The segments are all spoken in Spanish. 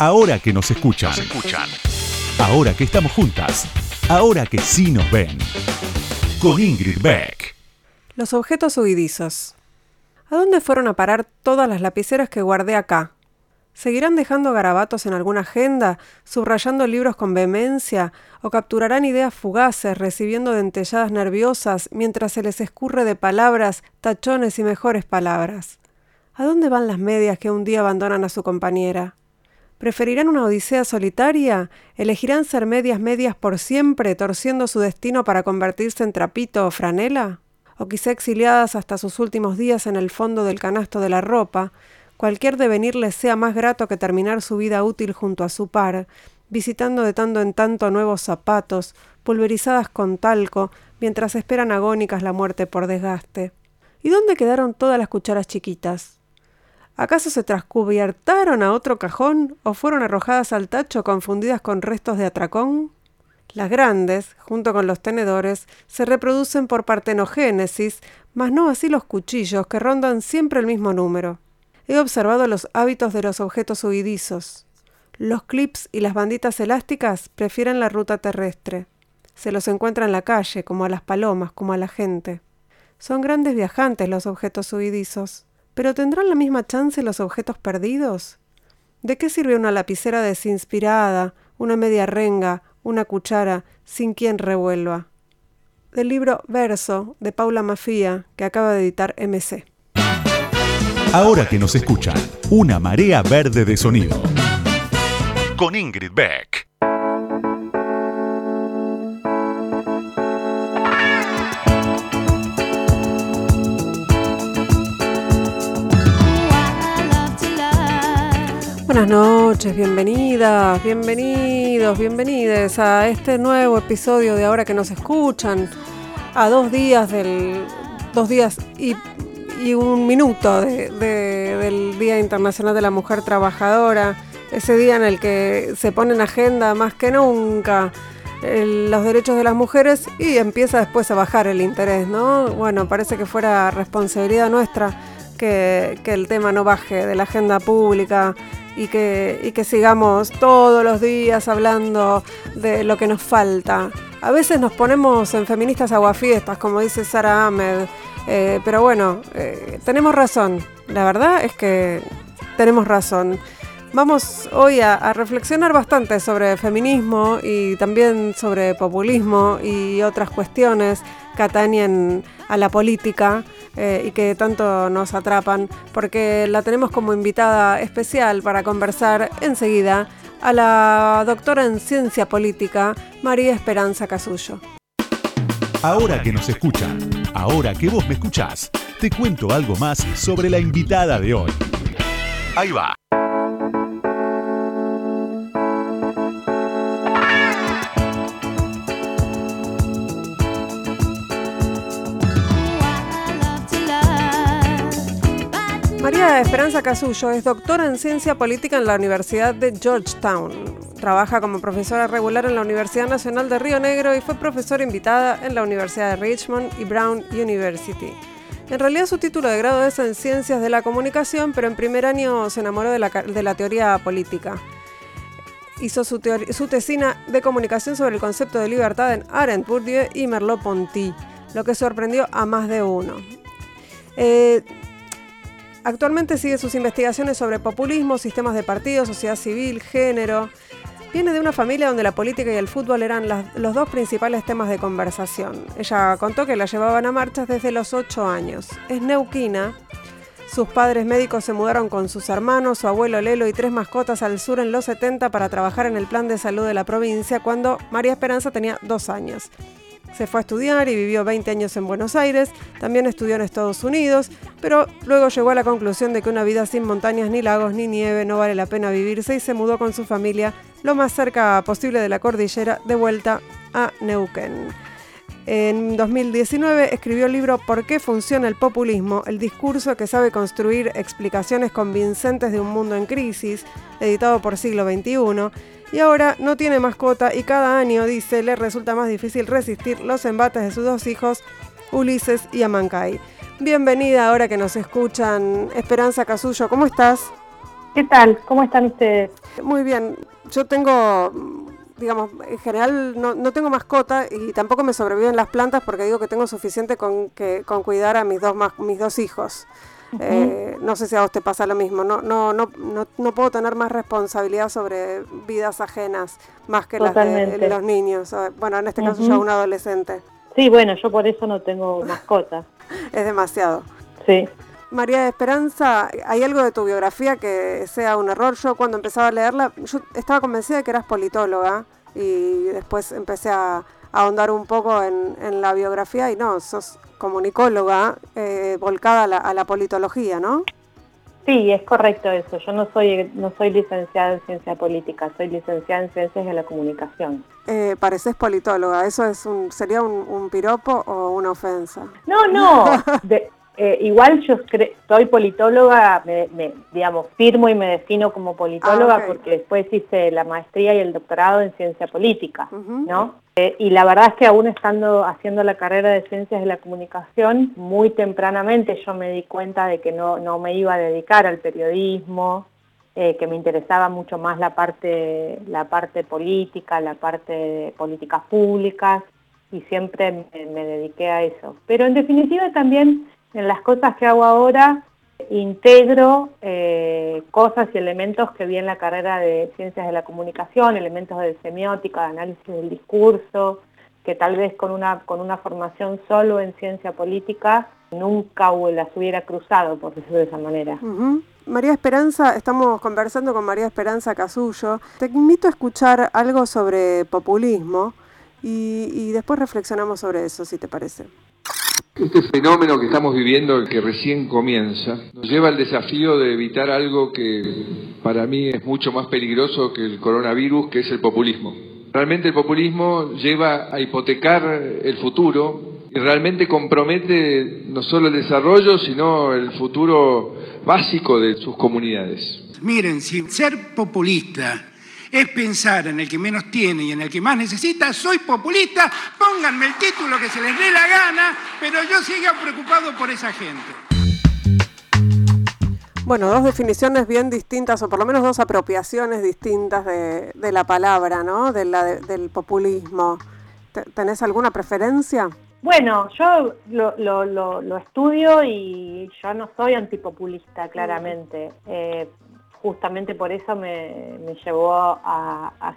Ahora que nos escuchan. escuchan. Ahora que estamos juntas. Ahora que sí nos ven. Con Ingrid Beck. Los objetos huidizos. ¿A dónde fueron a parar todas las lapiceras que guardé acá? ¿Seguirán dejando garabatos en alguna agenda, subrayando libros con vehemencia, o capturarán ideas fugaces, recibiendo dentelladas nerviosas mientras se les escurre de palabras, tachones y mejores palabras? ¿A dónde van las medias que un día abandonan a su compañera? ¿Preferirán una odisea solitaria? ¿Elegirán ser medias medias por siempre, torciendo su destino para convertirse en trapito o franela? ¿O quizá exiliadas hasta sus últimos días en el fondo del canasto de la ropa? Cualquier devenir les sea más grato que terminar su vida útil junto a su par, visitando de tanto en tanto nuevos zapatos, pulverizadas con talco, mientras esperan agónicas la muerte por desgaste. ¿Y dónde quedaron todas las cucharas chiquitas? ¿Acaso se transcubiertaron a otro cajón o fueron arrojadas al tacho confundidas con restos de atracón? Las grandes, junto con los tenedores, se reproducen por partenogénesis, mas no así los cuchillos, que rondan siempre el mismo número. He observado los hábitos de los objetos huidizos. Los clips y las banditas elásticas prefieren la ruta terrestre. Se los encuentra en la calle, como a las palomas, como a la gente. Son grandes viajantes los objetos huidizos. ¿Pero tendrán la misma chance los objetos perdidos? ¿De qué sirve una lapicera desinspirada, una media renga, una cuchara, sin quien revuelva? Del libro Verso, de Paula Mafía, que acaba de editar MC. Ahora que nos escuchan, una marea verde de sonido. Con Ingrid Beck. Buenas noches, bienvenidas, bienvenidos, bienvenides a este nuevo episodio de Ahora que nos escuchan, a dos días del. dos días y, un minuto del Día Internacional de la Mujer Trabajadora, ese día en el que se pone en agenda más que nunca los derechos de las mujeres y empieza después a bajar el interés, ¿no? Bueno, parece que fuera responsabilidad nuestra que, que el tema no baje de la agenda pública y que, que sigamos todos los días hablando de lo que nos falta. A veces nos ponemos en feministas aguafiestas, como dice Sara Ahmed, eh, pero bueno, eh, tenemos razón. La verdad es que tenemos razón. Vamos hoy a, reflexionar bastante sobre feminismo y también sobre populismo y otras cuestiones que atañen a la política eh, y que tanto nos atrapan, porque la tenemos como invitada especial para conversar enseguida a la doctora en ciencia política, María Esperanza Casullo. Ahora que nos escuchan, ahora que vos me escuchás, te cuento algo más sobre la invitada de hoy. Ahí va. María Esperanza Casullo es doctora en ciencia política en la Universidad de Georgetown. Trabaja como profesora regular en la Universidad Nacional de Río Negro y fue profesora invitada en la Universidad de Richmond y Brown University. En realidad su título de grado es en Ciencias de la Comunicación, pero en primer año se enamoró de la, teoría política. Hizo su, tesina de comunicación sobre el concepto de libertad en Arendt, Bourdieu y Merleau-Ponty, lo que sorprendió a más de uno. Eh, Actualmente sigue sus investigaciones sobre populismo, sistemas de partidos, sociedad civil, género. Viene de una familia donde la política y el fútbol eran los dos principales temas de conversación. Ella contó que la llevaban a marchas desde los 8 años. Es neuquina. Sus padres médicos se mudaron con sus hermanos, su abuelo Lelo y tres mascotas al sur en los 70 para trabajar en el plan de salud de la provincia cuando María Esperanza tenía dos años. Se fue a estudiar y vivió 20 años en Buenos Aires, también estudió en Estados Unidos, pero luego llegó a la conclusión de que una vida sin montañas, ni lagos, ni nieve no vale la pena vivirse y se mudó con su familia lo más cerca posible de la cordillera de vuelta a Neuquén. En 2019 escribió el libro ¿Por qué funciona el populismo? El discurso que sabe construir explicaciones convincentes de un mundo en crisis, editado por Siglo XXI y ahora no tiene mascota y cada año, dice, le resulta más difícil resistir los embates de sus dos hijos, Ulises y Amancay. Bienvenida ahora que nos escuchan, Esperanza Casullo, ¿cómo estás? ¿Qué tal? ¿Cómo están ustedes? Muy bien, yo tengo digamos, en general no, no, tengo mascota y tampoco me sobreviven las plantas porque digo que tengo suficiente con, que, con cuidar a mis dos, mis dos hijos. Eh, no sé si a vos te pasa lo mismo. No, no, no, no, no puedo tener más responsabilidad sobre vidas ajenas más que las de los niños. Bueno, en este caso yo un adolescente. Sí, bueno, yo por eso no tengo mascota. es demasiado. Sí. María de Esperanza, ¿hay algo de tu biografía que sea un error? Yo cuando empezaba a leerla, yo estaba convencida de que eras politóloga y después empecé a, ahondar un poco en, la biografía y no, sos comunicóloga eh, volcada a la, politología, ¿no? Sí, es correcto eso. Yo no soy no soy licenciada en ciencia política, soy licenciada en ciencias de la comunicación. Eh, pareces politóloga. ¿Eso es un sería un, piropo o una ofensa? No, no. Eh, igual yo soy politóloga, me, digamos, firmo y me defino como politóloga ah, porque después hice la maestría y el doctorado en ciencia política, ¿no? Eh, y la verdad es que aún estando haciendo la carrera de ciencias de la comunicación, muy tempranamente yo me di cuenta de que no, no me iba a dedicar al periodismo, eh, que me interesaba mucho más la parte, la parte política, la parte de políticas públicas, y siempre me, me dediqué a eso. Pero en definitiva también en las cosas que hago ahora integro eh, cosas y elementos que vi en la carrera de ciencias de la comunicación, elementos de semiótica, de análisis del discurso, que tal vez con una, con una formación solo en ciencia política nunca las hubiera cruzado, por decirlo de esa manera. María Esperanza, estamos conversando con María Esperanza Casullo. Te invito a escuchar algo sobre populismo y después reflexionamos sobre eso, si te parece. Este fenómeno que estamos viviendo, que recién comienza, nos lleva al desafío de evitar algo que para mí es mucho más peligroso que el coronavirus, que es el populismo. Realmente el populismo lleva a hipotecar el futuro y realmente compromete no solo el desarrollo, sino el futuro básico de sus comunidades. Miren, si ser populista es pensar en el que menos tiene y en el que más necesita, soy populista, pónganme el título que se les dé la gana, pero yo sigo preocupado por esa gente. Bueno, dos definiciones bien distintas, o por lo menos dos apropiaciones distintas de, la palabra, ¿no? De la, del populismo. ¿Tenés alguna preferencia? Bueno, yo lo, estudio y yo no soy antipopulista, claramente. Eh, justamente por eso me, llevó a,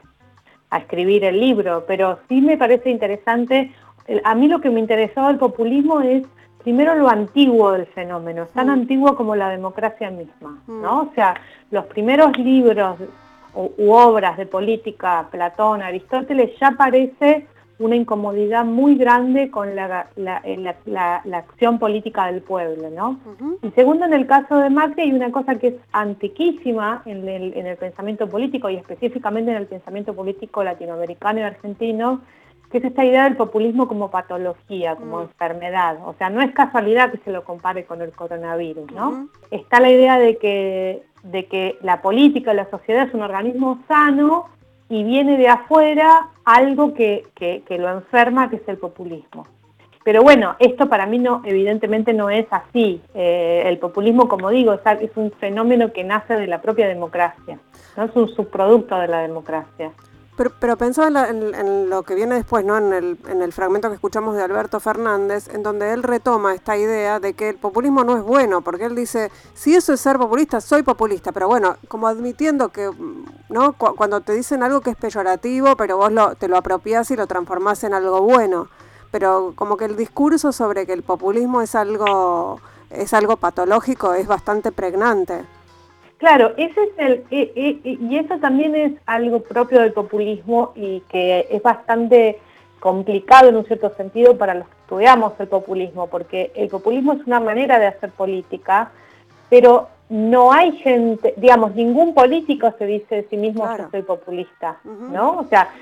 escribir el libro, pero sí me parece interesante, a mí lo que me interesaba del populismo es primero lo antiguo del fenómeno, tan mm. antiguo como la democracia misma, ¿no? Mm. O sea, los primeros libros u, obras de política, Platón, Aristóteles, ya parece una incomodidad muy grande con la, acción política del pueblo, ¿no? Y segundo, en el caso de Macri hay una cosa que es antiquísima en el, pensamiento político y específicamente en el pensamiento político latinoamericano y argentino, que es esta idea del populismo como patología, como enfermedad. O sea, no es casualidad que se lo compare con el coronavirus, ¿no? Está la idea de que, de que la política, la sociedad es un organismo sano y viene de afuera algo que, lo enferma, que es el populismo. Pero bueno, esto para mí no, evidentemente no es así. Eh, el populismo, como digo, es, un fenómeno que nace de la propia democracia, no es un subproducto de la democracia. Pero, pero pensaba en, lo que viene después, ¿no? En el, en el fragmento que escuchamos de Alberto Fernández, en donde él retoma esta idea de que el populismo no es bueno, porque él dice, si eso es ser populista, soy populista, pero bueno, como admitiendo que, ¿no? cuando te dicen algo que es peyorativo, pero vos lo, te lo apropiás y lo transformás en algo bueno, pero como que el discurso sobre que el populismo es algo, es algo patológico es bastante pregnante. Claro, ese es el, y eso también es algo propio del populismo y que es bastante complicado en un cierto sentido para los que estudiamos el populismo, porque el populismo es una manera de hacer política, pero no hay gente, digamos, ningún político se dice de sí mismo que soy populista, ¿no? O sea,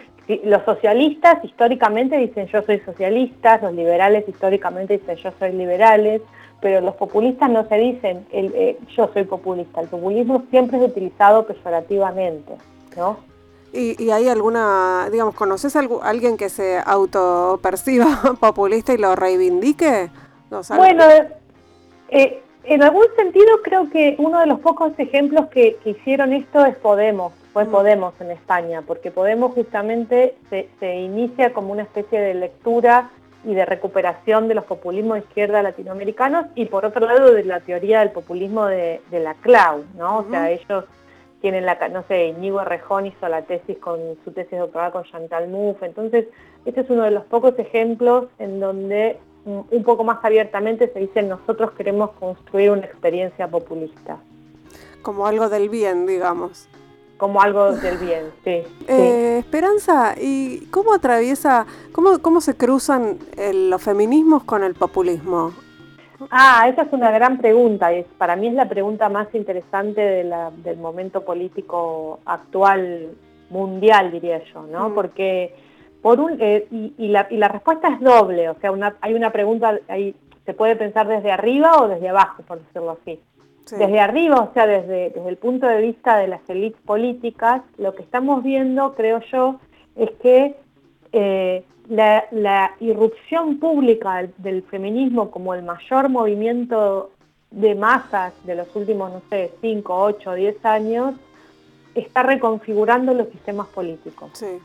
los socialistas históricamente dicen yo soy socialista, los liberales históricamente dicen yo soy liberales, pero los populistas no se dicen eh, yo soy populista, el populismo siempre es utilizado peyorativamente, ¿no? ¿Y, hay alguna, digamos, conoces a alguien que se autoperciba populista y lo reivindique? bueno, eh, En algún sentido creo que uno de los pocos ejemplos que, hicieron esto es Podemos, fue mm. Podemos en España, porque Podemos justamente se, inicia como una especie de lectura y de recuperación de los populismos de izquierda latinoamericanos y por otro lado de la teoría del populismo de, la CLAU, ¿no? O sea, ellos tienen la, no sé, Íñigo Rejón hizo la tesis con su tesis doctoral con Chantal Mouffe, entonces este es uno de los pocos ejemplos en donde un poco más abiertamente se dice nosotros queremos construir una experiencia populista. Como algo del bien, digamos. Como algo del bien, sí. Eh, Esperanza, ¿y cómo atraviesa, cómo, cómo se cruzan los feminismos con el populismo? Ah, esa es una gran pregunta y para mí es la pregunta más interesante del momento político actual mundial, diría yo, ¿no? Mm. Porque por un, eh, y, la, respuesta es doble, o sea, hay una pregunta, ahí se puede pensar desde arriba o desde abajo, por decirlo así. Desde arriba, o sea, desde, desde el punto de vista de las élites políticas, lo que estamos viendo, creo yo, es que eh, la, irrupción pública del, feminismo como el mayor movimiento de masas de los últimos, no sé, 5, 8, 10 años, está reconfigurando los sistemas políticos. Sí.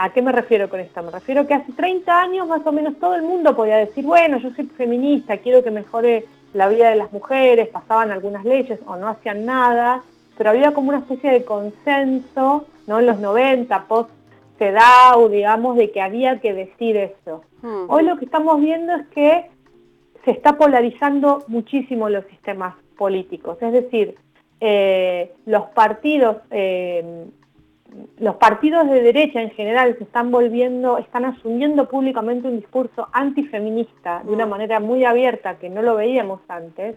¿A qué me refiero con esto? Me refiero que hace 30 años más o menos todo el mundo podía decir, bueno, yo soy feminista, quiero que mejore la vida de las mujeres, pasaban algunas leyes o no hacían nada, pero había como una especie de consenso, ¿no? En los 90, post CEDAW, digamos, de que había que decir eso. Hmm. Hoy lo que estamos viendo es que se está polarizando muchísimo los sistemas políticos, es decir, eh, los partidos eh, los partidos de derecha en general se están volviendo, están asumiendo públicamente un discurso antifeminista de una mm. manera muy abierta que no lo veíamos antes,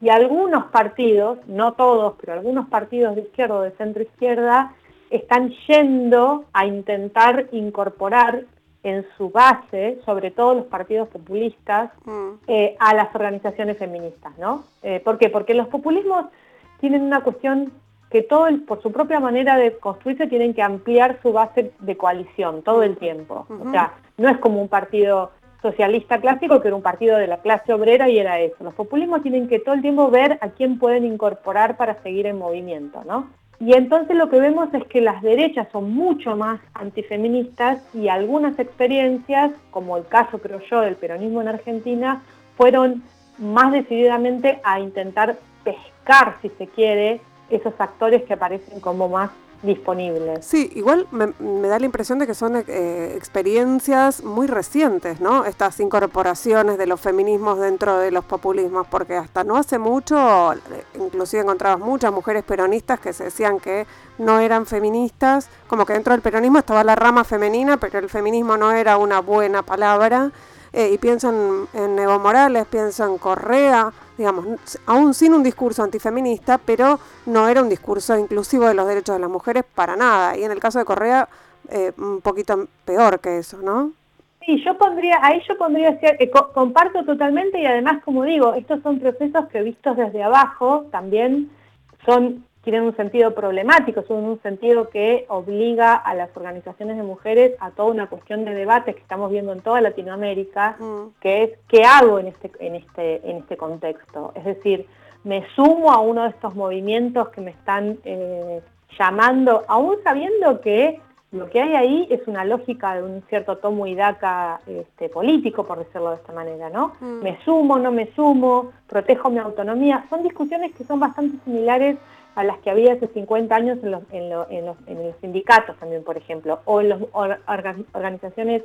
y algunos partidos, no todos, pero algunos partidos de izquierda o de centro izquierda, están yendo a intentar incorporar en su base, sobre todo los partidos populistas, mm. eh, a las organizaciones feministas, ¿no? Eh, ¿Por qué? Porque los populismos tienen una cuestión que todo por su propia manera de construirse tienen que ampliar su base de coalición todo el tiempo. O sea, no es como un partido socialista clásico que era un partido de la clase obrera y era eso. Los populismos tienen que todo el tiempo ver a quién pueden incorporar para seguir en movimiento, ¿no? Y entonces lo que vemos es que las derechas son mucho más antifeministas y algunas experiencias, como el caso creo yo del peronismo en Argentina, fueron más decididamente a intentar pescar, si se quiere, esos actores que aparecen como más disponibles. Sí, igual me, da la impresión de que son eh, experiencias muy recientes, ¿no? Estas incorporaciones de los feminismos dentro de los populismos, porque hasta no hace mucho, inclusive encontrabas muchas mujeres peronistas que se decían que no eran feministas, como que dentro del peronismo estaba la rama femenina, pero el feminismo no era una buena palabra. Eh, y piensan en Evo Morales, piensan en Correa, digamos, aún sin un discurso antifeminista, pero no era un discurso inclusivo de los derechos de las mujeres para nada. Y en el caso de Correa, eh, un poquito peor que eso, ¿no? Sí, yo pondría, ahí yo pondría, eh, comparto totalmente y además, como digo, estos son procesos que vistos desde abajo también son tienen un sentido problemático, son un sentido que obliga a las organizaciones de mujeres a toda una cuestión de debate que estamos viendo en toda Latinoamérica, mm. que es ¿qué hago en este, en, este, en este contexto? Es decir, me sumo a uno de estos movimientos que me están eh, llamando, aún sabiendo que lo que hay ahí es una lógica de un cierto tomo y daca este, político, por decirlo de esta manera, ¿no? Mm. Me sumo, no me sumo, protejo mi autonomía. Son discusiones que son bastante similares a las que había hace 50 años en los, sindicatos también, por ejemplo, o en las organizaciones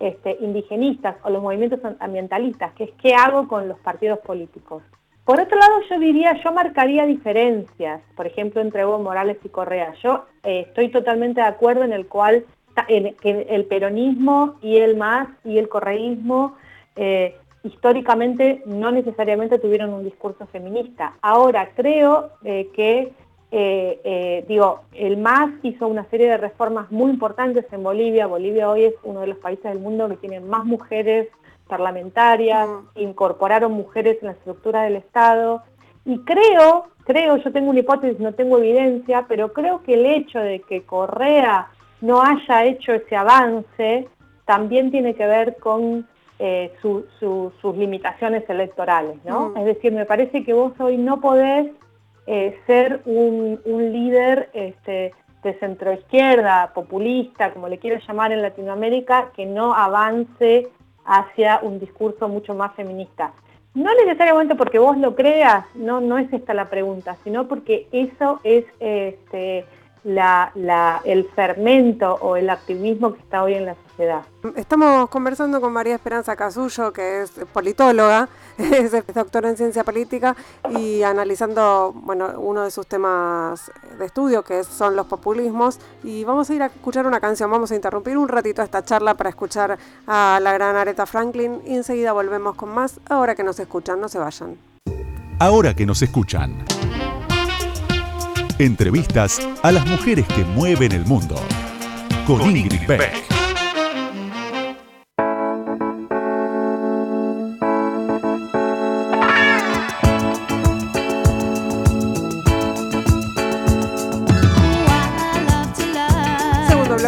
este, indigenistas o los movimientos ambientalistas, que es qué hago con los partidos políticos. Por otro lado, yo diría, yo marcaría diferencias, por ejemplo, entre Evo Morales y Correa. Yo eh, estoy totalmente de acuerdo en el cual el peronismo y el MAS y el correísmo eh, históricamente no necesariamente tuvieron un discurso feminista. Ahora creo eh, que, eh, eh, digo, el MAS hizo una serie de reformas muy importantes en Bolivia. Bolivia hoy es uno de los países del mundo que tiene más mujeres parlamentarias, incorporaron mujeres en la estructura del Estado. Y creo, creo, yo tengo una hipótesis, no tengo evidencia, pero creo que el hecho de que Correa no haya hecho ese avance también tiene que ver con eh, sus limitaciones electorales, ¿no? Mm. Es decir, me parece que vos hoy no podés eh, ser un, líder este, de centroizquierda, populista, como le quieras llamar en Latinoamérica, que no avance hacia un discurso mucho más feminista. No necesariamente porque vos lo creas, no, no es esta la pregunta, sino porque eso es este, el fermento o el activismo que está hoy en la sociedad. Estamos conversando con María Esperanza Casullo, que es politóloga, es doctora en ciencia política y analizando bueno, uno de sus temas de estudio, que son los populismos. Y vamos a ir a escuchar una canción, vamos a interrumpir un ratito esta charla para escuchar a la gran Aretha Franklin y enseguida volvemos con más. Ahora que nos escuchan, no se vayan. Ahora que nos escuchan. Entrevistas a las mujeres que mueven el mundo. Con, Ingrid Beck.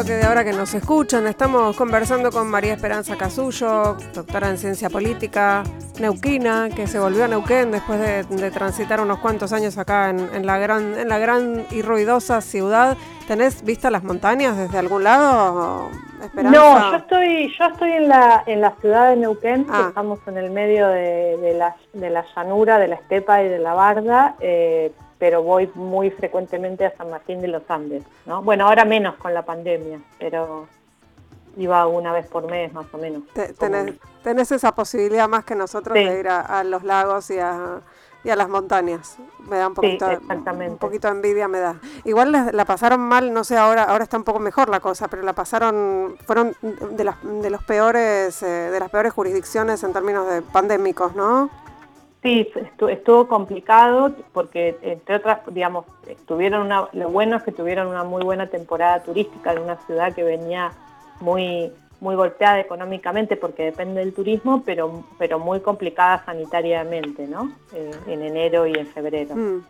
Ahora que nos escuchan. Estamos conversando con María Esperanza Casullo, doctora en ciencia política, neuquina, que se volvió a Neuquén después de, transitar unos cuantos años acá en, la gran, en la gran y ruidosa ciudad. ¿Tenés vista las montañas desde algún lado? No, yo estoy, yo estoy en la, en la ciudad de Neuquén, ah. estamos en el medio de, la, de la llanura, de la estepa y de la barda. Eh, pero voy muy frecuentemente a San Martín de los Andes, ¿no? Bueno, ahora menos con la pandemia, pero iba una vez por mes más o menos. tenés, esa posibilidad más que nosotros de ir a, los lagos y a, y a, las montañas. Me da un poquito, un poquito de envidia, me da. Igual la, pasaron mal, no sé, ahora ahora está un poco mejor la cosa, pero la pasaron, fueron de, las, de los peores, eh, de las peores jurisdicciones en términos de pandémicos, ¿no? Sí, estuvo complicado porque, entre otras, digamos, tuvieron lo bueno es que tuvieron una muy buena temporada turística de una ciudad que venía muy, muy golpeada económicamente porque depende del turismo, pero, pero muy complicada sanitariamente, ¿no? Eh, en enero y en febrero. Mm.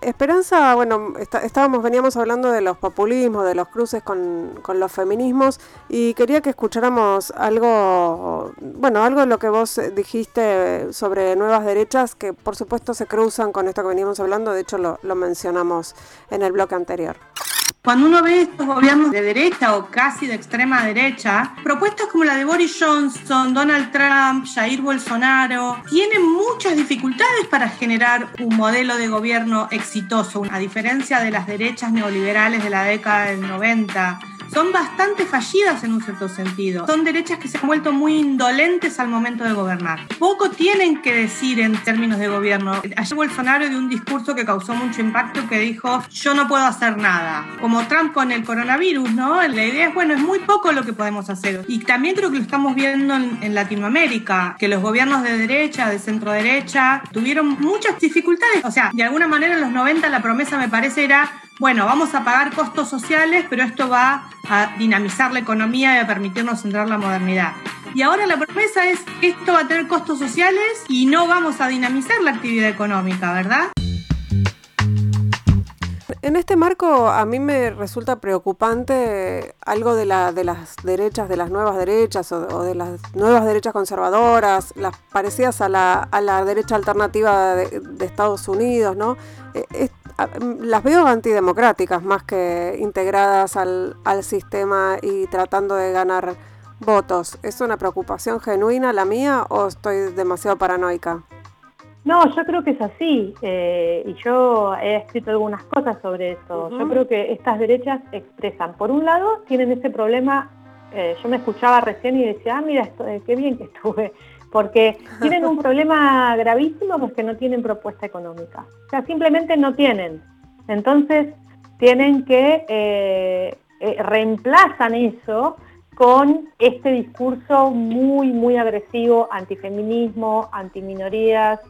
Esperanza, bueno, estábamos, veníamos hablando de los populismos, de los cruces con, con, los feminismos y quería que escucháramos algo, bueno, algo de lo que vos dijiste sobre nuevas derechas que por supuesto se cruzan con esto que veníamos hablando, de hecho lo, lo mencionamos en el bloque anterior. Cuando uno ve estos gobiernos de derecha o casi de extrema derecha, propuestas como la de Boris Johnson, Donald Trump, Jair Bolsonaro, tienen muchas dificultades para generar un modelo de gobierno exitoso, a diferencia de las derechas neoliberales de la década del 90 son bastante fallidas en un cierto sentido. Son derechas que se han vuelto muy indolentes al momento de gobernar. Poco tienen que decir en términos de gobierno. Ayer Bolsonaro dio un discurso que causó mucho impacto que dijo, yo no puedo hacer nada. Como Trump con el coronavirus, ¿no? La idea es, bueno, es muy poco lo que podemos hacer. Y también creo que lo estamos viendo en, Latinoamérica, que los gobiernos de derecha, de centro derecha, tuvieron muchas dificultades. O sea, de alguna manera en los 90 la promesa me parece era bueno, vamos a pagar costos sociales, pero esto va a dinamizar la economía y a permitirnos entrar la modernidad. Y ahora la promesa es que esto va a tener costos sociales y no vamos a dinamizar la actividad económica, ¿verdad? En este marco a mí me resulta preocupante algo de, la, de las derechas, de las nuevas derechas o, de las nuevas derechas conservadoras, las parecidas a la, a la derecha alternativa de, Estados Unidos, ¿no? Eh, las veo antidemocráticas más que integradas al, al sistema y tratando de ganar votos. ¿Es una preocupación genuina la mía o estoy demasiado paranoica? No, yo creo que es así eh, y yo he escrito algunas cosas sobre eso. Yo creo que estas derechas expresan, por un lado, tienen ese problema, eh, yo me escuchaba recién y decía, ah, mira, esto, eh, qué bien que estuve, porque tienen un problema gravísimo porque no tienen propuesta económica. O sea, simplemente no tienen. Entonces, tienen que, reemplazan eso con este discurso muy, muy agresivo, antifeminismo, antiminorías,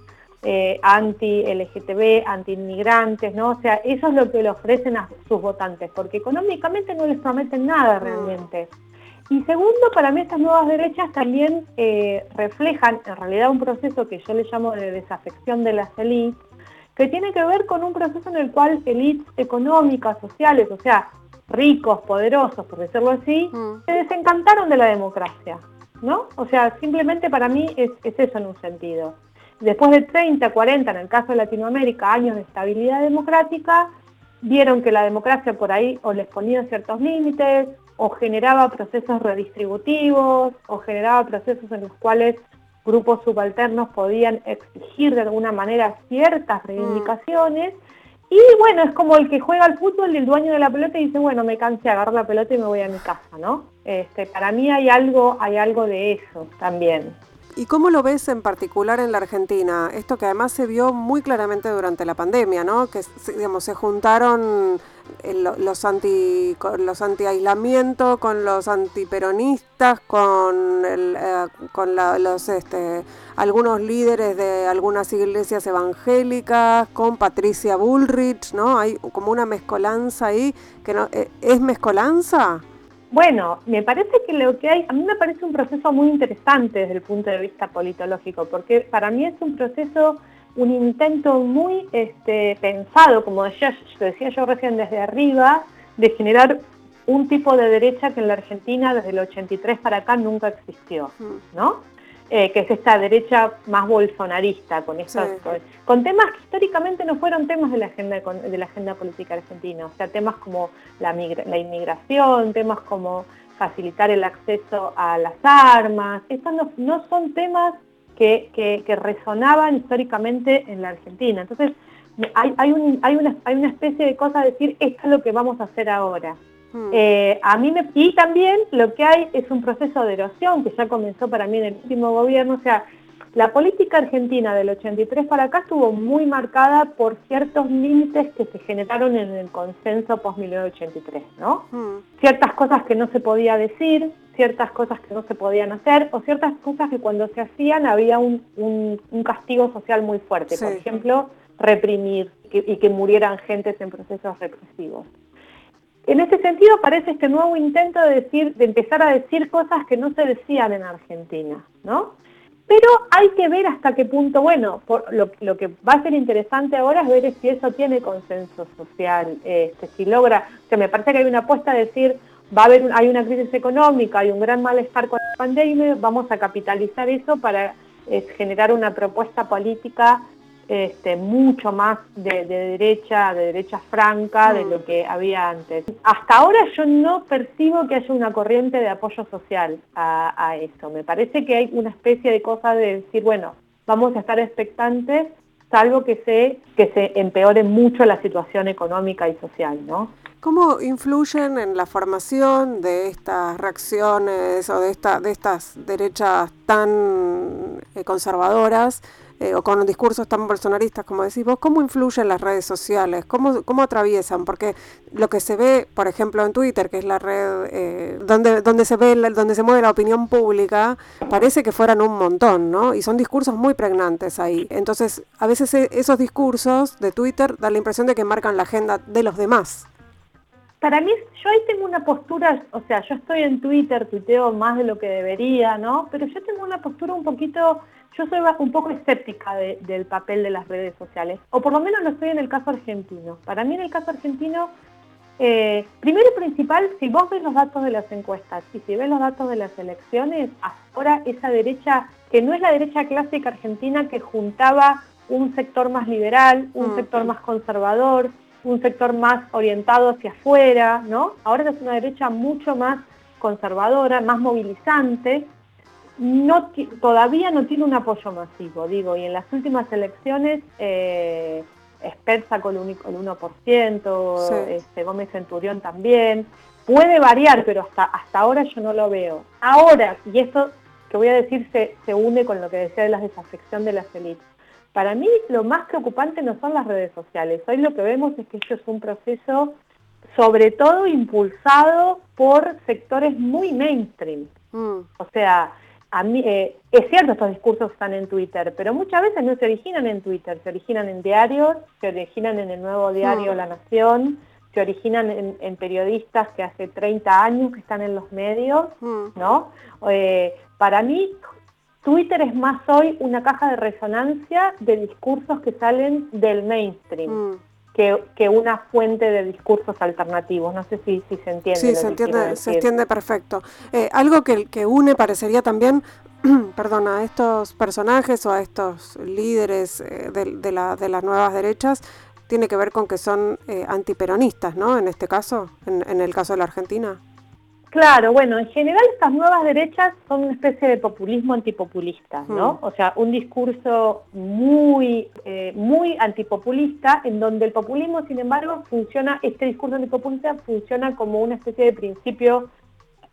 eh, anti-LGTB, anti-inmigrantes, ¿no? O sea, eso es lo que le ofrecen a sus votantes, porque económicamente no les prometen nada realmente. Y segundo, para mí estas nuevas derechas también eh, reflejan en realidad un proceso que yo le llamo de desafección de las élites, que tiene que ver con un proceso en el cual élites económicas, sociales, o sea, ricos, poderosos, por decirlo así, mm. se desencantaron de la democracia. ¿no? O sea, simplemente para mí es, eso en un sentido. Después de 30, 40, en el caso de Latinoamérica, años de estabilidad democrática, vieron que la democracia por ahí o les ponía ciertos límites, o generaba procesos redistributivos, o generaba procesos en los cuales grupos subalternos podían exigir de alguna manera ciertas reivindicaciones. Y bueno, es como el que juega al fútbol y el dueño de la pelota y dice, bueno, me cansé, agarro la pelota y me voy a mi casa, ¿no? Este, para mí hay algo, hay algo de eso también. ¿Y cómo lo ves en particular en la Argentina? Esto que además se vio muy claramente durante la pandemia, ¿no? Que digamos, se juntaron los anti los anti aislamiento con los antiperonistas con el, eh, con los este algunos líderes de algunas iglesias evangélicas con Patricia Bullrich no hay como una mezcolanza ahí que no eh, es mezcolanza bueno, me parece que lo que hay, a mí me parece un proceso muy interesante desde el punto de vista politológico, porque para mí es un proceso, un intento muy este, pensado, como decía, decía yo recién desde arriba, de generar un tipo de derecha que en la Argentina desde el 83 para acá nunca existió, ¿no? Eh, que es esta derecha más bolsonarista, con, con temas que históricamente no fueron temas de la agenda, de la agenda política argentina, o sea, temas como la, la inmigración, temas como facilitar el acceso a las armas, estos no, son temas que, que, resonaban históricamente en la Argentina. Entonces, hay, hay, un, hay, una, hay una especie de cosa de decir, esto es lo que vamos a hacer ahora. Hmm. Eh, a mí me, y también lo que hay es un proceso de erosión que ya comenzó para mí en el último gobierno, o sea, la política argentina del 83 para acá estuvo muy marcada por ciertos límites que se generaron en el consenso post-1983, ¿no? Hmm. Ciertas cosas que no se podía decir, ciertas cosas que no se podían hacer, o ciertas cosas que cuando se hacían había un, castigo social muy fuerte, por ejemplo, reprimir y que murieran gentes en procesos represivos. En ese sentido aparece este nuevo intento de, decir, de empezar a decir cosas que no se decían en Argentina, ¿no? Pero hay que ver hasta qué punto, bueno, lo, que va a ser interesante ahora es ver si eso tiene consenso social, este, si logra, que me parece que hay una apuesta de decir, va a haber, hay una crisis económica, hay un gran malestar con la pandemia, vamos a capitalizar eso para eh, generar una propuesta política este, mucho más de, derecha, de derecha franca de mm. lo que había antes. Hasta ahora yo no percibo que haya una corriente de apoyo social a, eso. Me parece que hay una especie de cosa de decir, bueno, vamos a estar expectantes, salvo que se, que se empeore mucho la situación económica y social, ¿no? ¿Cómo influyen en la formación de estas reacciones o de, esta, de estas derechas tan eh, conservadoras eh, o con discursos tan personalistas como decís vos, ¿cómo influyen las redes sociales? ¿Cómo, ¿Cómo atraviesan? Porque lo que se ve, por ejemplo, en Twitter, que es la red eh, donde, donde, se ve, donde se mueve la opinión pública, parece que fueran un montón, ¿no? Y son discursos muy pregnantes ahí. Entonces, a veces e, esos discursos de Twitter dan la impresión de que marcan la agenda de los demás. Para mí, yo ahí tengo una postura, o sea, yo estoy en Twitter, tuiteo más de lo que debería, ¿no? Pero yo tengo una postura un poquito yo soy un poco escéptica del papel de las redes sociales, o por lo menos lo estoy en el caso argentino. Para mí en el caso argentino, eh, primero y principal, si vos ves los datos de las encuestas y si ves los datos de las elecciones, ahora esa derecha, que no es la derecha clásica argentina que juntaba un sector más liberal, un mm. sector más conservador, un sector más orientado hacia afuera, ¿no? Ahora es una derecha mucho más conservadora, más movilizante, no, todavía no tiene un apoyo masivo, digo, y en las últimas elecciones eh, con el 1%, este, Gómez Centurión también, puede variar, pero hasta, hasta ahora yo no lo veo. Ahora, y esto que voy a decir se, se une con lo que decía de la desafección de las élites, para mí lo más preocupante no son las redes sociales, hoy lo que vemos es que esto es un proceso sobre todo impulsado por sectores muy mainstream. Mm. O sea, a mí, eh, es cierto, estos discursos están en Twitter, pero muchas veces no se originan en Twitter, se originan en diarios, se originan en el nuevo diario mm. La Nación, se originan en, periodistas que hace 30 años que están en los medios, mm. ¿no? Eh, para mí, Twitter es más hoy una caja de resonancia de discursos que salen del mainstream. Mm que, una fuente de discursos alternativos. No sé si, se entiende. Sí, se, entiende, se entiende perfecto. Eh, algo que, que une parecería también perdón, a estos personajes o a estos líderes eh, de, la, de, las nuevas derechas tiene que ver con que son eh, antiperonistas, ¿no? En este caso, en, el caso de la Argentina. Claro, bueno, en general estas nuevas derechas son una especie de populismo antipopulista, ¿no? Hmm. O sea, un discurso muy, eh, muy antipopulista, en donde el populismo, sin embargo, funciona, este discurso antipopulista funciona como una especie de principio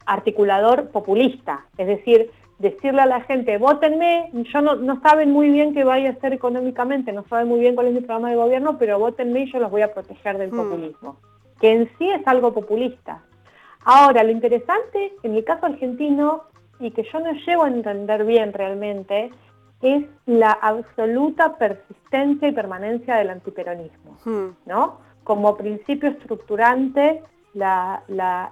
articulador populista, es decir, decirle a la gente, votenme, yo no, no saben muy bien qué vaya a hacer económicamente, no saben muy bien cuál es mi programa de gobierno, pero votenme y yo los voy a proteger del hmm. populismo, que en sí es algo populista. Ahora, lo interesante en el caso argentino, y que yo no llego a entender bien realmente, es la absoluta persistencia y permanencia del antiperonismo, hmm. ¿no? Como principio estructurante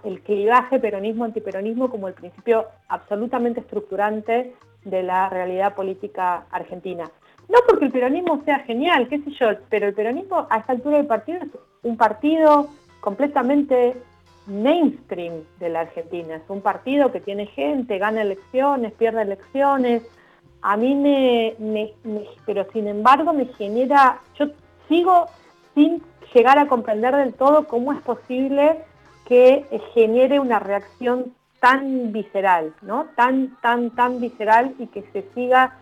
el clivaje peronismo-antiperonismo como el principio absolutamente estructurante de la realidad política argentina. No porque el peronismo sea genial, qué sé yo, pero el peronismo a esta altura del partido es un partido completamente mainstream de la Argentina. Es un partido que tiene gente, gana elecciones, pierde elecciones. A mí me, me pero sin embargo me genera, yo sigo sin llegar a comprender del todo cómo es posible que genere una reacción tan visceral, ¿no? Tan, tan, tan visceral y que se siga,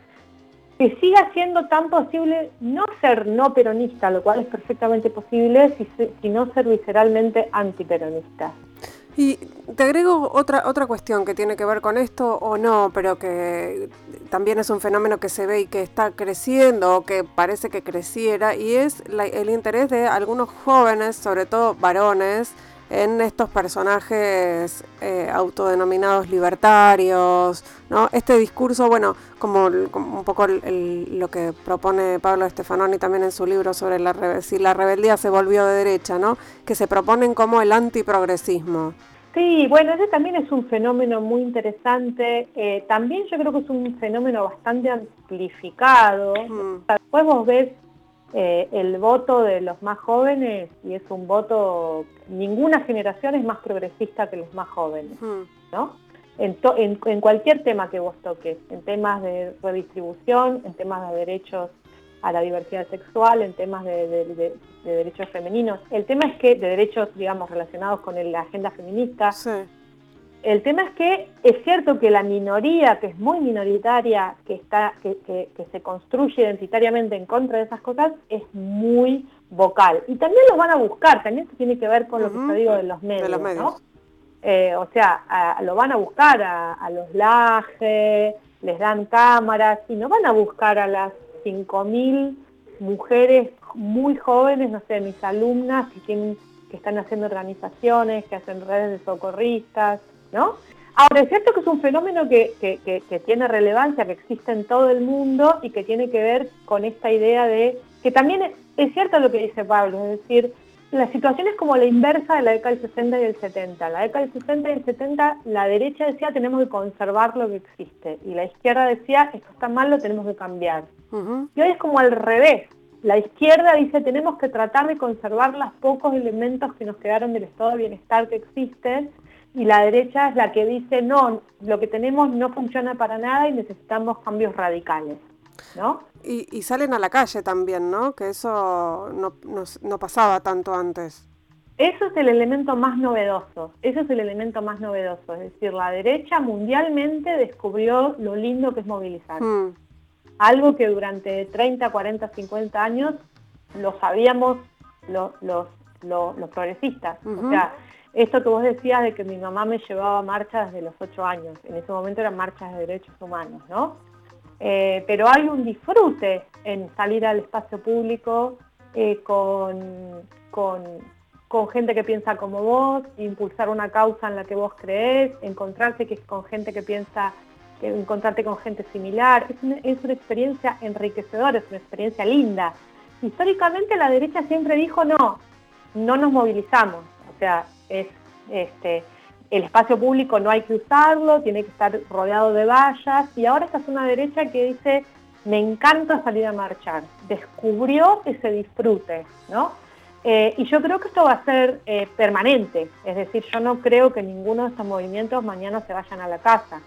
que siga siendo tan posible no ser no peronista, lo cual es perfectamente posible, sino ser visceralmente antiperonista. Y te agrego otra, otra cuestión que tiene que ver con esto o no, pero que también es un fenómeno que se ve y que está creciendo o que parece que creciera, y es el interés de algunos jóvenes, sobre todo varones, en estos personajes eh, autodenominados libertarios, ¿no? Este discurso, bueno, como, un poco lo que propone Pablo Stefanoni también en su libro sobre la si la rebeldía se volvió de derecha, ¿no? Que se proponen como el antiprogresismo. Sí, bueno, ese también es un fenómeno muy interesante. Eh, también yo creo que es un fenómeno bastante amplificado. Después vos ves eh, el voto de los más jóvenes y es un voto, ninguna generación es más progresista que los más jóvenes. ¿no? En, en, cualquier tema que vos toques, en temas de redistribución, en temas de derechos a la diversidad sexual, en temas de, derechos femeninos. El tema es que, de derechos, digamos, relacionados con la agenda feminista, el tema es que es cierto que la minoría, que es muy minoritaria, que, está, que, se construye identitariamente en contra de esas cosas, es muy vocal. Y también los van a buscar, también se tiene que ver con lo que yo digo de los medios. ¿no? Eh, o sea, lo van a buscar a, los lajes, les dan cámaras, y no van a buscar a las 5.000 mujeres muy jóvenes, no sé, mis alumnas que, que están haciendo organizaciones, que hacen redes de socorristas, ¿no? Ahora, es cierto que es un fenómeno que, tiene relevancia, que existe en todo el mundo y que tiene que ver con esta idea de, que también es, cierto lo que dice Pablo, es decir, la situación es como la inversa de la década del 60 y el 70. La década del 60 y el 70 la derecha decía tenemos que conservar lo que existe y la izquierda decía esto está mal, lo tenemos que cambiar. Y hoy es como al revés. La izquierda dice tenemos que tratar de conservar los pocos elementos que nos quedaron del estado de bienestar que existen y la derecha es la que dice, no, lo que tenemos no funciona para nada y necesitamos cambios radicales. ¿no? Y, salen a la calle también, ¿no? Que eso no, no, pasaba tanto antes. Eso es el elemento más novedoso, eso es el elemento más novedoso, es decir, la derecha mundialmente descubrió lo lindo que es movilizar. Hmm. Algo que durante 30, 40, 50 años lo sabíamos los, los, los, progresistas. O sea, esto que vos decías de que mi mamá me llevaba a marchas desde los ocho años, en ese momento eran marchas de derechos humanos, ¿no? Eh, pero hay un disfrute en salir al espacio público eh, con, con, gente que piensa como vos, impulsar una causa en la que vos creés, encontrarse con gente que piensa, encontrarte con gente similar. Es una, es una experiencia enriquecedora, es una experiencia linda. Históricamente la derecha siempre dijo no, no nos movilizamos. O sea, es este, el espacio público no hay que usarlo, tiene que estar rodeado de vallas, y ahora esta es una derecha que dice, me encanta salir a marchar, descubrió ese disfrute, ¿no? Eh, y yo creo que esto va a ser eh, permanente, es decir, yo no creo que ninguno de estos movimientos mañana se vayan a la casa.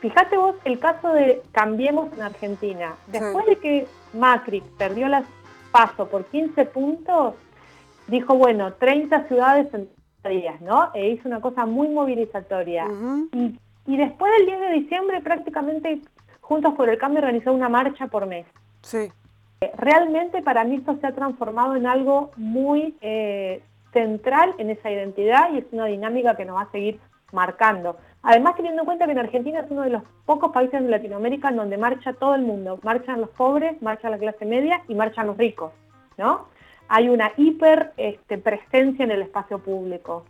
Fíjate vos el caso de Cambiemos en Argentina. Después de que Macri perdió las paso por 15 puntos, dijo, bueno, 30 ciudades en días, ¿no? E hizo una cosa muy movilizatoria. y, y, después del 10 de diciembre prácticamente Juntos por el Cambio organizó una marcha por mes. Sí. Realmente para mí esto se ha transformado en algo muy eh, central en esa identidad y es una dinámica que nos va a seguir marcando. Además, teniendo en cuenta que en Argentina es uno de los pocos países de Latinoamérica en donde marcha todo el mundo. Marchan los pobres, marcha la clase media y marchan los ricos, ¿no? Hay una hiper este, presencia en el espacio público.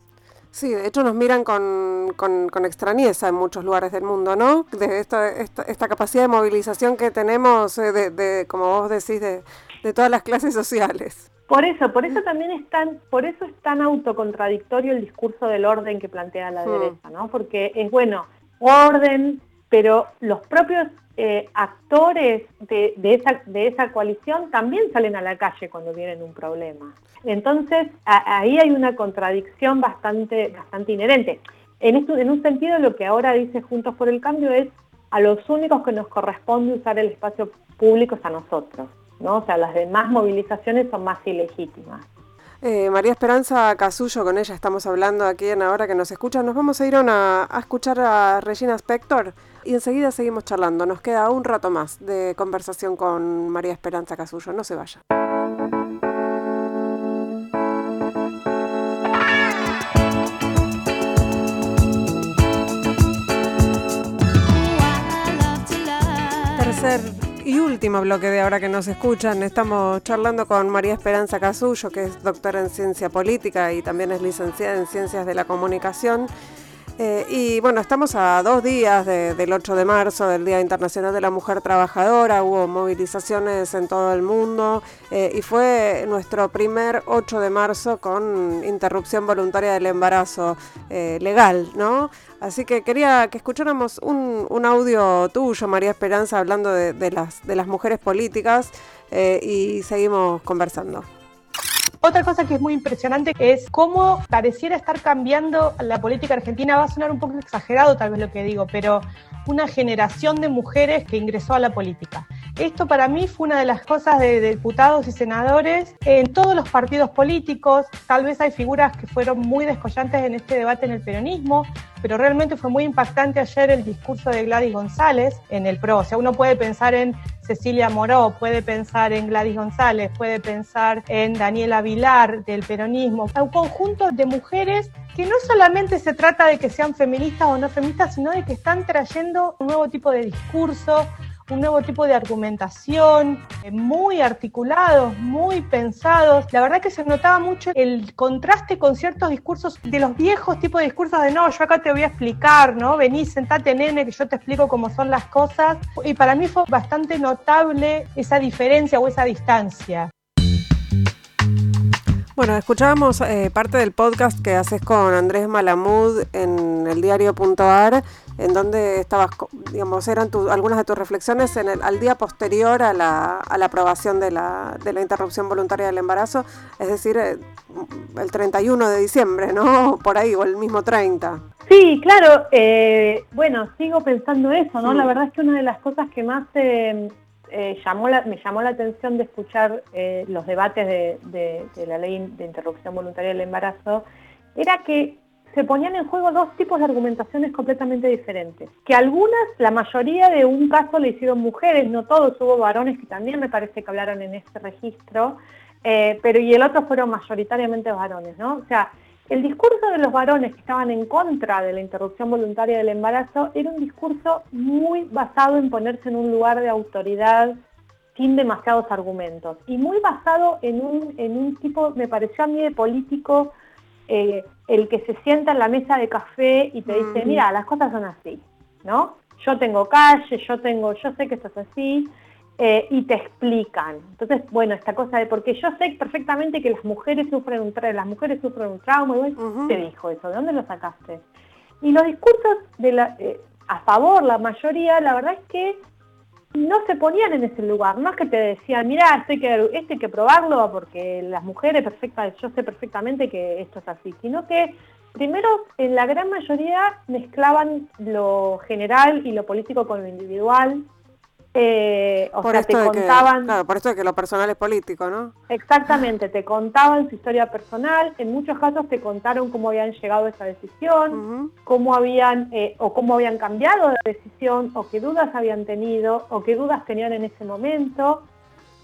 Sí, de hecho nos miran con, con, extrañeza en muchos lugares del mundo, ¿no? De esta, esta, capacidad de movilización que tenemos, eh, de, como vos decís, de, de, todas las clases sociales. Por eso, por eso también es tan, por eso es tan autocontradictorio el discurso del orden que plantea la hmm. derecha, ¿no? Porque es bueno, orden, pero los propios eh, actores de, esa, coalición también salen a la calle cuando tienen un problema. Entonces, ahí hay una contradicción bastante, bastante inherente. En, un sentido, lo que ahora dice Juntos por el Cambio es a los únicos que nos corresponde usar el espacio público es a nosotros, ¿no? O sea, las demás movilizaciones son más ilegítimas. Eh, María Esperanza Casullo, con ella estamos hablando aquí en Ahora que nos escuchan. Nos vamos a ir a escuchar a Regina Spector y enseguida seguimos charlando. Nos queda un rato más de conversación con María Esperanza Casullo. No se vaya. y último bloque de ahora que nos escuchan. Estamos charlando con María Esperanza Casullo, que es doctora en ciencia política y también es licenciada en ciencias de la comunicación. Eh, y bueno, estamos a dos días del 8 de marzo, del Día Internacional de la Mujer Trabajadora. Hubo movilizaciones en todo el mundo eh, y fue nuestro primer 8 de marzo con interrupción voluntaria del embarazo eh, legal, ¿no? Así que quería que escucháramos un, audio tuyo, María Esperanza, hablando de, las, de las mujeres políticas eh, y seguimos conversando. Otra cosa que es muy impresionante es cómo pareciera estar cambiando la política argentina. Va a sonar un poco exagerado tal vez lo que digo, pero una generación de mujeres que ingresó a la política. Esto para mí fue una de las cosas de, diputados y senadores en todos los partidos políticos. Tal vez hay figuras que fueron muy descollantes en este debate en el peronismo, pero realmente fue muy impactante ayer el discurso de Gladys González en el PRO. O sea, uno puede pensar en Cecilia Moró, puede pensar en Gladys González, puede pensar en Daniela Vilar del peronismo. Un conjunto de mujeres que no solamente se trata de que sean feministas o no feministas, sino de que están trayendo un nuevo tipo de discurso, un nuevo tipo de argumentación, eh, muy articulados, muy pensados. La verdad que se notaba mucho el contraste con ciertos discursos de los viejos tipos de discursos de no, yo acá te voy a explicar, ¿no? Vení, sentate nene, que yo te explico cómo son las cosas. Y para mí fue bastante notable esa diferencia o esa distancia. Bueno, escuchábamos eh, parte del podcast que haces con Andrés Malamud en el diario.ar, en donde estabas, digamos, eran algunas de tus reflexiones en el, al día posterior a la, a la aprobación de la, de la, interrupción voluntaria del embarazo, es decir, eh, el 31 de diciembre, ¿no? Por ahí, o el mismo 30. Sí, claro. Eh, bueno, sigo pensando eso, ¿no? La verdad es que una de las cosas que más eh, llamó me llamó la atención de escuchar los debates de, la ley de interrupción voluntaria del embarazo, era que se ponían en juego dos tipos de argumentaciones completamente diferentes. Que algunas, la mayoría de un caso le hicieron mujeres, no todos, hubo varones que también me parece que hablaron en este registro, eh, pero y el otro fueron mayoritariamente varones, ¿no? O sea, el discurso de los varones que estaban en contra de la interrupción voluntaria del embarazo era un discurso muy basado en ponerse en un lugar de autoridad sin demasiados argumentos y muy basado en un, en un tipo, me pareció a mí de político, eh, el que se sienta en la mesa de café y te dice, mira, las cosas son así, ¿no? Yo tengo calle, yo tengo, yo sé que esto es así, eh, y te explican. Entonces, bueno, esta cosa de, porque yo sé perfectamente que las mujeres sufren un, trauma, las mujeres sufren un trauma, y te dijo eso, ¿de dónde lo sacaste? Y los discursos de la, eh, a favor, la mayoría, la verdad es que no se ponían en ese lugar, no es que te decían, mira, esto hay que, este hay que probarlo porque las mujeres perfectas, yo sé perfectamente que esto es así, sino que primero en la gran mayoría mezclaban lo general y lo político con lo individual, eh, o sea, te contaban... claro, por esto de que lo personal es político, ¿no? Exactamente, te contaban su historia personal, en muchos casos te contaron cómo habían llegado a esa decisión, cómo habían, eh, o cómo habían cambiado de decisión, o qué dudas habían tenido, o qué dudas tenían en ese momento.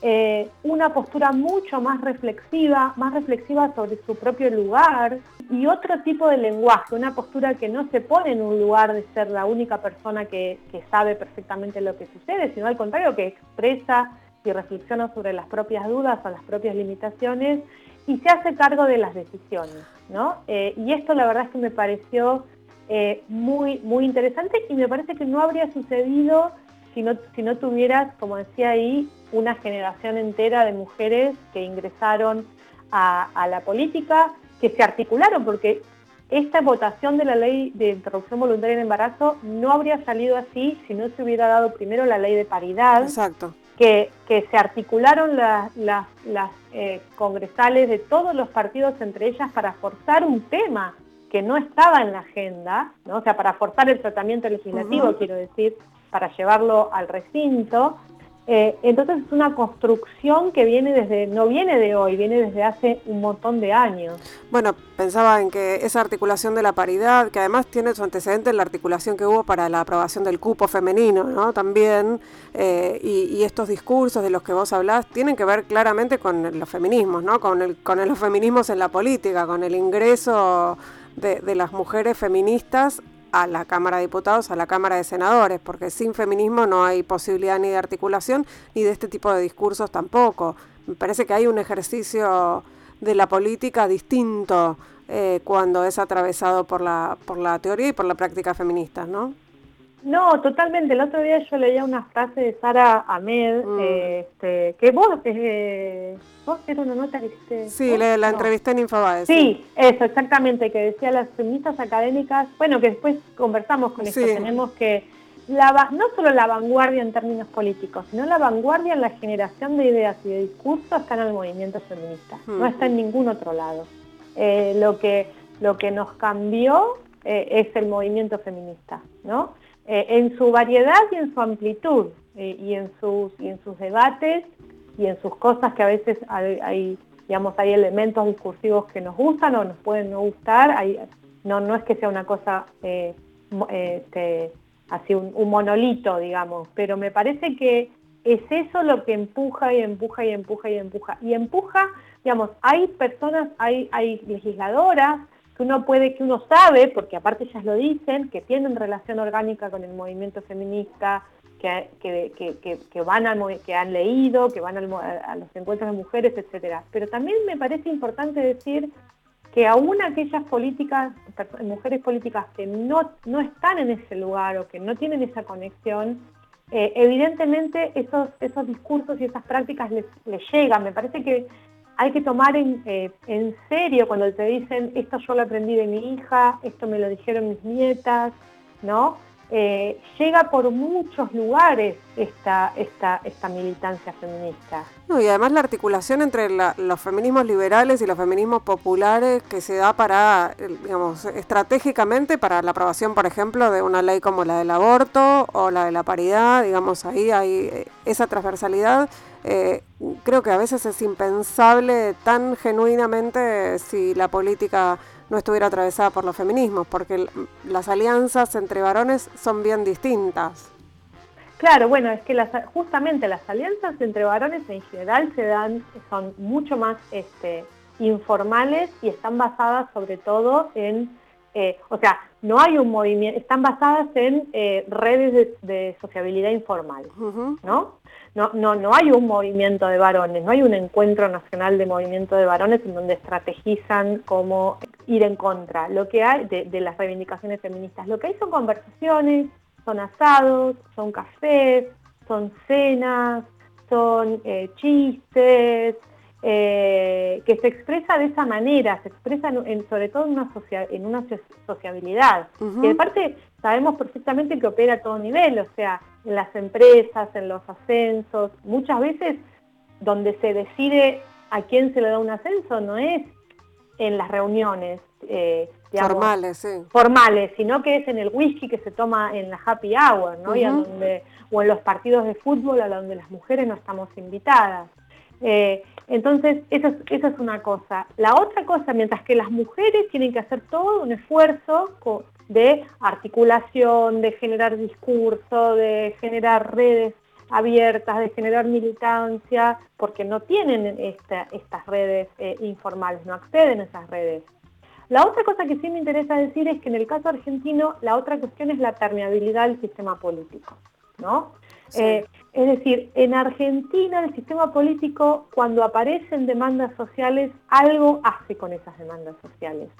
Eh, una postura mucho más reflexiva, más reflexiva sobre su propio lugar y otro tipo de lenguaje, una postura que no se pone en un lugar de ser la única persona que, sabe perfectamente lo que sucede, sino al contrario que expresa y reflexiona sobre las propias dudas o las propias limitaciones y se hace cargo de las decisiones. ¿no? Eh, y esto la verdad es que me pareció eh, muy, muy interesante y me parece que no habría sucedido si no, si no tuvieras, como decía ahí, una generación entera de mujeres que ingresaron a, la política, que se articularon, porque esta votación de la ley de interrupción voluntaria en embarazo no habría salido así si no se hubiera dado primero la ley de paridad. Exacto. Que, que se articularon las, eh, congresales de todos los partidos entre ellas para forzar un tema que no estaba en la agenda, ¿no? o sea, para forzar el tratamiento legislativo, quiero decir, para llevarlo al recinto, eh, entonces es una construcción que viene desde, no viene de hoy, viene desde hace un montón de años. Bueno, pensaba en que esa articulación de la paridad, que además tiene su antecedente en la articulación que hubo para la aprobación del cupo femenino, ¿no? También, eh, y, estos discursos de los que vos hablás tienen que ver claramente con los feminismos, ¿no? Con, el, con los feminismos en la política, con el ingreso de, de las mujeres feministas a la Cámara de Diputados, a la Cámara de Senadores, porque sin feminismo no hay posibilidad ni de articulación ni de este tipo de discursos tampoco. Me parece que hay un ejercicio de la política distinto eh, cuando es atravesado por la, por la teoría y por la práctica feminista, ¿no? No, totalmente. El otro día yo leía una frase de Sara Ahmed, mm. este, que vos, eh, vos era una nota que hiciste. Sí, la, la entrevisté en Infobae. Sí, eso, exactamente, que decía las feministas académicas, bueno, que después conversamos con esto, tenemos que, la, no solo la vanguardia en términos políticos, sino la vanguardia en la generación de ideas y de discursos está en el movimiento feminista, no mm. está en ningún otro lado. Eh, lo, que, lo que nos cambió eh, es el movimiento feminista, ¿no? Eh, en su variedad y en su amplitud, eh, y, en sus, y en sus debates y en sus cosas que a veces hay, digamos, hay elementos discursivos que nos gustan o nos pueden no gustar, no, no es que sea una cosa eh, este, así un, monolito, digamos, pero me parece que es eso lo que empuja y empuja y empuja y empuja. Y empuja, digamos, hay personas, hay, hay legisladoras, que uno puede, que uno sabe, porque aparte ellas lo dicen, que tienen relación orgánica con el movimiento feminista, que, que, van a, que han leído, que van a los encuentros de mujeres, etcétera. Pero también me parece importante decir que aún aquellas políticas, mujeres políticas que no, no están en ese lugar o que no tienen esa conexión, eh, evidentemente esos, esos discursos y esas prácticas les, les llegan. Me parece que hay que tomar eh, en, serio cuando te dicen, esto yo lo aprendí de mi hija, esto me lo dijeron mis nietas, ¿no? Eh, llega por muchos lugares esta, esta, esta militancia feminista. y además la articulación entre los feminismos liberales y los feminismos populares que se da para, eh, digamos, estratégicamente para la aprobación, por ejemplo, de una ley como la del aborto o la de la paridad, digamos, ahí hay esa transversalidad eh, creo que a veces es impensable tan genuinamente si la política no estuviera atravesada por los feminismos, porque las alianzas entre varones son bien distintas. Claro, bueno, es que las, justamente las alianzas entre varones en general se dan, son mucho más este, informales y están basadas sobre todo en, eh, o sea, no hay un movimiento, están basadas en eh, redes de, sociabilidad informal, ¿no? no, no, no hay un movimiento de varones, no hay un encuentro nacional de movimiento de varones en donde estrategizan cómo ir en contra lo que hay de, las reivindicaciones feministas. Lo que hay son conversaciones, son asados, son cafés, son cenas, son eh, chistes, eh, que se expresa de esa manera, se expresa en, sobre todo en una, en una sociabilidad. Y aparte sabemos perfectamente que opera a todo nivel, o sea, en las empresas, en los ascensos, muchas veces donde se decide a quién se le da un ascenso no es en las reuniones eh, formales, sí. formales, sino que es en el whisky que se toma en la happy hour, ¿no? o en los partidos de fútbol a donde las mujeres no estamos invitadas. Eh, entonces, eso es, es una cosa. La otra cosa, mientras que las mujeres tienen que hacer todo un esfuerzo de articulación, de generar discurso, de generar redes abiertas, de generar militancia, porque no tienen estas redes eh, informales, no acceden a esas redes. La otra cosa que sí me interesa decir es que en el caso argentino la otra cuestión es la permeabilidad del sistema político. ¿no? Eh, es decir, en Argentina el sistema político cuando aparecen demandas sociales algo hace con esas demandas sociales.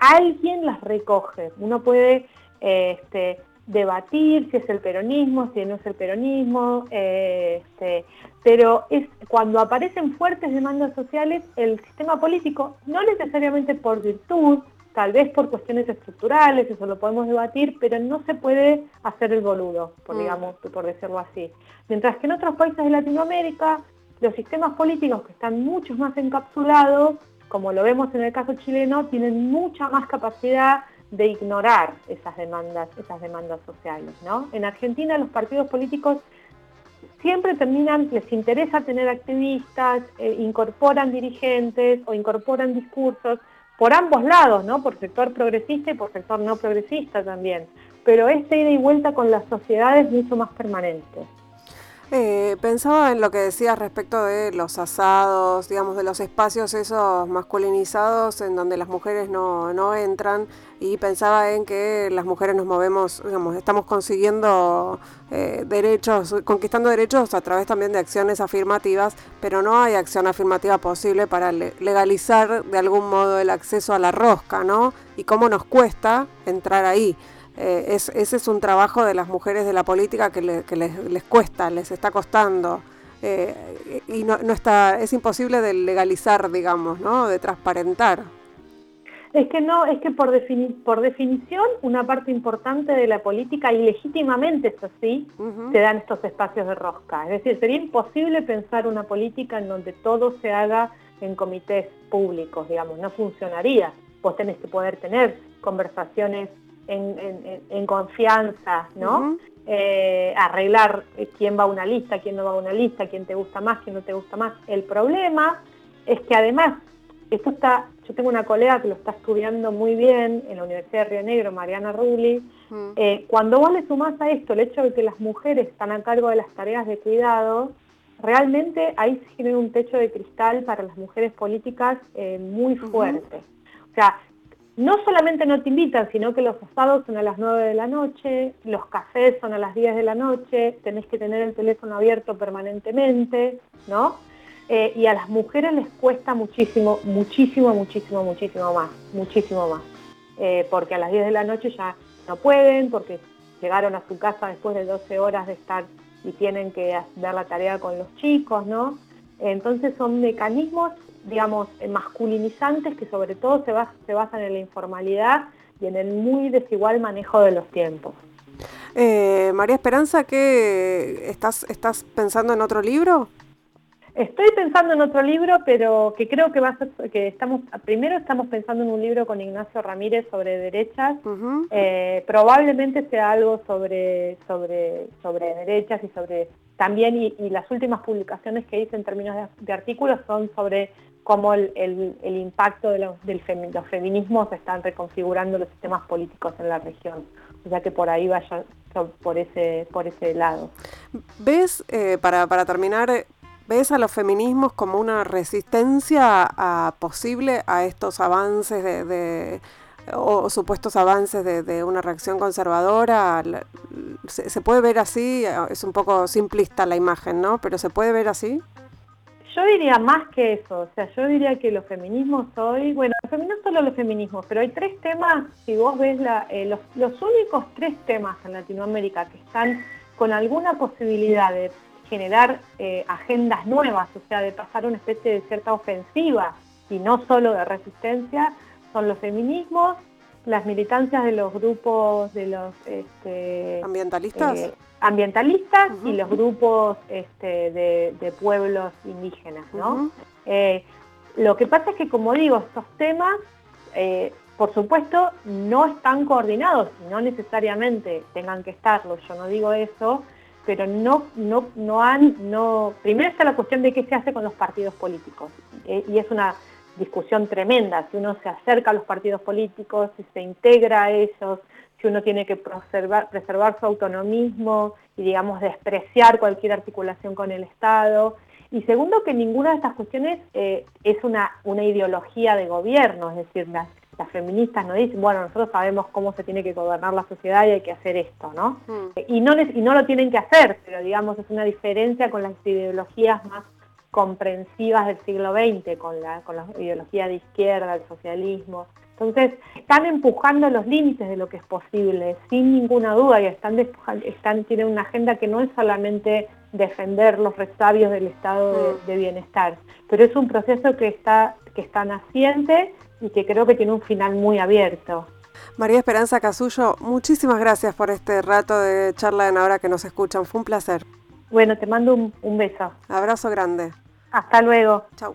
alguien las recoge. Uno puede este, debatir si es el peronismo, si no es el peronismo, este, pero es cuando aparecen fuertes demandas sociales, el sistema político, no necesariamente por virtud, tal vez por cuestiones estructurales, eso lo podemos debatir, pero no se puede hacer el boludo, por, mm. digamos, por decirlo así. Mientras que en otros países de Latinoamérica, los sistemas políticos que están mucho más encapsulados, como lo vemos en el caso chileno, tienen mucha más capacidad de ignorar esas demandas, esas demandas sociales. ¿no? En Argentina los partidos políticos siempre terminan, les interesa tener activistas, eh, incorporan dirigentes o incorporan discursos por ambos lados, ¿no? por sector progresista y por sector no progresista también. Pero esta ida y vuelta con las sociedades es mucho más permanente. Eh, pensaba en lo que decías respecto de los asados, digamos, de los espacios esos masculinizados en donde las mujeres no, no entran y pensaba en que las mujeres nos movemos, digamos, estamos consiguiendo eh, derechos, conquistando derechos a través también de acciones afirmativas, pero no hay acción afirmativa posible para legalizar de algún modo el acceso a la rosca, ¿no? Y cómo nos cuesta entrar ahí. Eh, ese es un trabajo de las mujeres de la política que, les, cuesta, les está costando. Eh, y no, está, es imposible de legalizar, digamos, ¿no? De transparentar. Es que no, es que por, por definición una parte importante de la política, y legítimamente eso sí, se dan estos espacios de rosca. Es decir, sería imposible pensar una política en donde todo se haga en comités públicos, digamos, no funcionaría. Vos tenés que poder tener conversaciones en, confianza, ¿no? Eh, arreglar quién va a una lista, quién no va a una lista, quién te gusta más, quién no te gusta más. El problema es que además, esto está, yo tengo una colega que lo está estudiando muy bien en la Universidad de Río Negro, Mariana Rulli, eh, cuando vos le sumás a esto el hecho de que las mujeres están a cargo de las tareas de cuidado, realmente ahí se genera un techo de cristal para las mujeres políticas eh, muy fuerte. O sea, no solamente no te invitan, sino que los asados son a las 9 de la noche, los cafés son a las 10 de la noche, tenés que tener el teléfono abierto permanentemente, ¿no? Eh, y a las mujeres les cuesta muchísimo, muchísimo, muchísimo, muchísimo más, muchísimo más. Eh, porque a las 10 de la noche ya no pueden, porque llegaron a su casa después de 12 horas de estar y tienen que dar la tarea con los chicos, ¿no? Entonces son mecanismos digamos, masculinizantes que sobre todo se, se basan en la informalidad y en el muy desigual manejo de los tiempos. Eh, María Esperanza, ¿qué estás, estás pensando en otro libro? Estoy pensando en otro libro, pero que creo que va a ser, que estamos, primero estamos pensando en un libro con Ignacio Ramírez sobre derechas, eh, probablemente sea algo sobre, sobre, sobre derechas y sobre también, y, las últimas publicaciones que hice en términos de artículos son sobre cómo el, impacto de, los, del feminismos están reconfigurando los sistemas políticos en la región. O sea que por ahí vaya por ese, por ese lado. ¿Ves, eh, para, terminar, ves a los feminismos como una resistencia posible a estos avances de, o supuestos avances de, una reacción conservadora? Se, puede ver así? Es un poco simplista la imagen, ¿no? Pero ¿se puede ver así? Yo diría más que eso, o sea, yo diría que los feminismos hoy, bueno, no solo los feminismos, pero hay tres temas, si vos ves la, eh, los, únicos tres temas en Latinoamérica que están con alguna posibilidad de generar eh, agendas nuevas, o sea, de pasar una especie de cierta ofensiva y no solo de resistencia, son los feminismos, las militancias de los grupos de los este, ambientalistas, eh, ambientalistas y los grupos este, de, pueblos indígenas, ¿no? Eh, lo que pasa es que, como digo, estos temas, eh, por supuesto, no están coordinados no necesariamente tengan que estarlo. Yo no digo eso, pero no, no, no han, no. Primero está la cuestión de qué se hace con los partidos políticos y es una discusión tremenda, si uno se acerca a los partidos políticos, si se integra a ellos, si uno tiene que preservar, preservar su autonomismo y, digamos, despreciar cualquier articulación con el Estado. Y segundo, que ninguna de estas cuestiones eh, es una, una ideología de gobierno, es decir, las, feministas no dicen, bueno, nosotros sabemos cómo se tiene que gobernar la sociedad y hay que hacer esto, ¿no? Mm. Y, no y no lo tienen que hacer, pero digamos, es una diferencia con las ideologías más comprensivas del siglo XX, con la, con la ideología de izquierda, el socialismo. Entonces, están empujando los límites de lo que es posible, sin ninguna duda, y están, están tienen una agenda que no es solamente defender los resabios del estado de, bienestar, pero es un proceso que está, que está naciente y que creo que tiene un final muy abierto. María Esperanza Casullo, muchísimas gracias por este rato de charla en Ahora que nos escuchan. Fue un placer. Bueno, te mando un, beso. Abrazo grande. Hasta luego. Chau.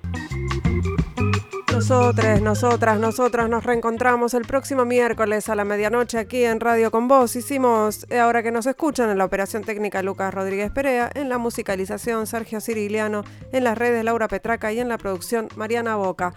Nosotras, nosotras, nosotras nos reencontramos el próximo miércoles a la medianoche aquí en Radio con Vos. Hicimos, eh, ahora que nos escuchan, en la operación técnica Lucas Rodríguez Perea, en la musicalización Sergio Ciriliano, en las redes Laura Petraca y en la producción Mariana Boca.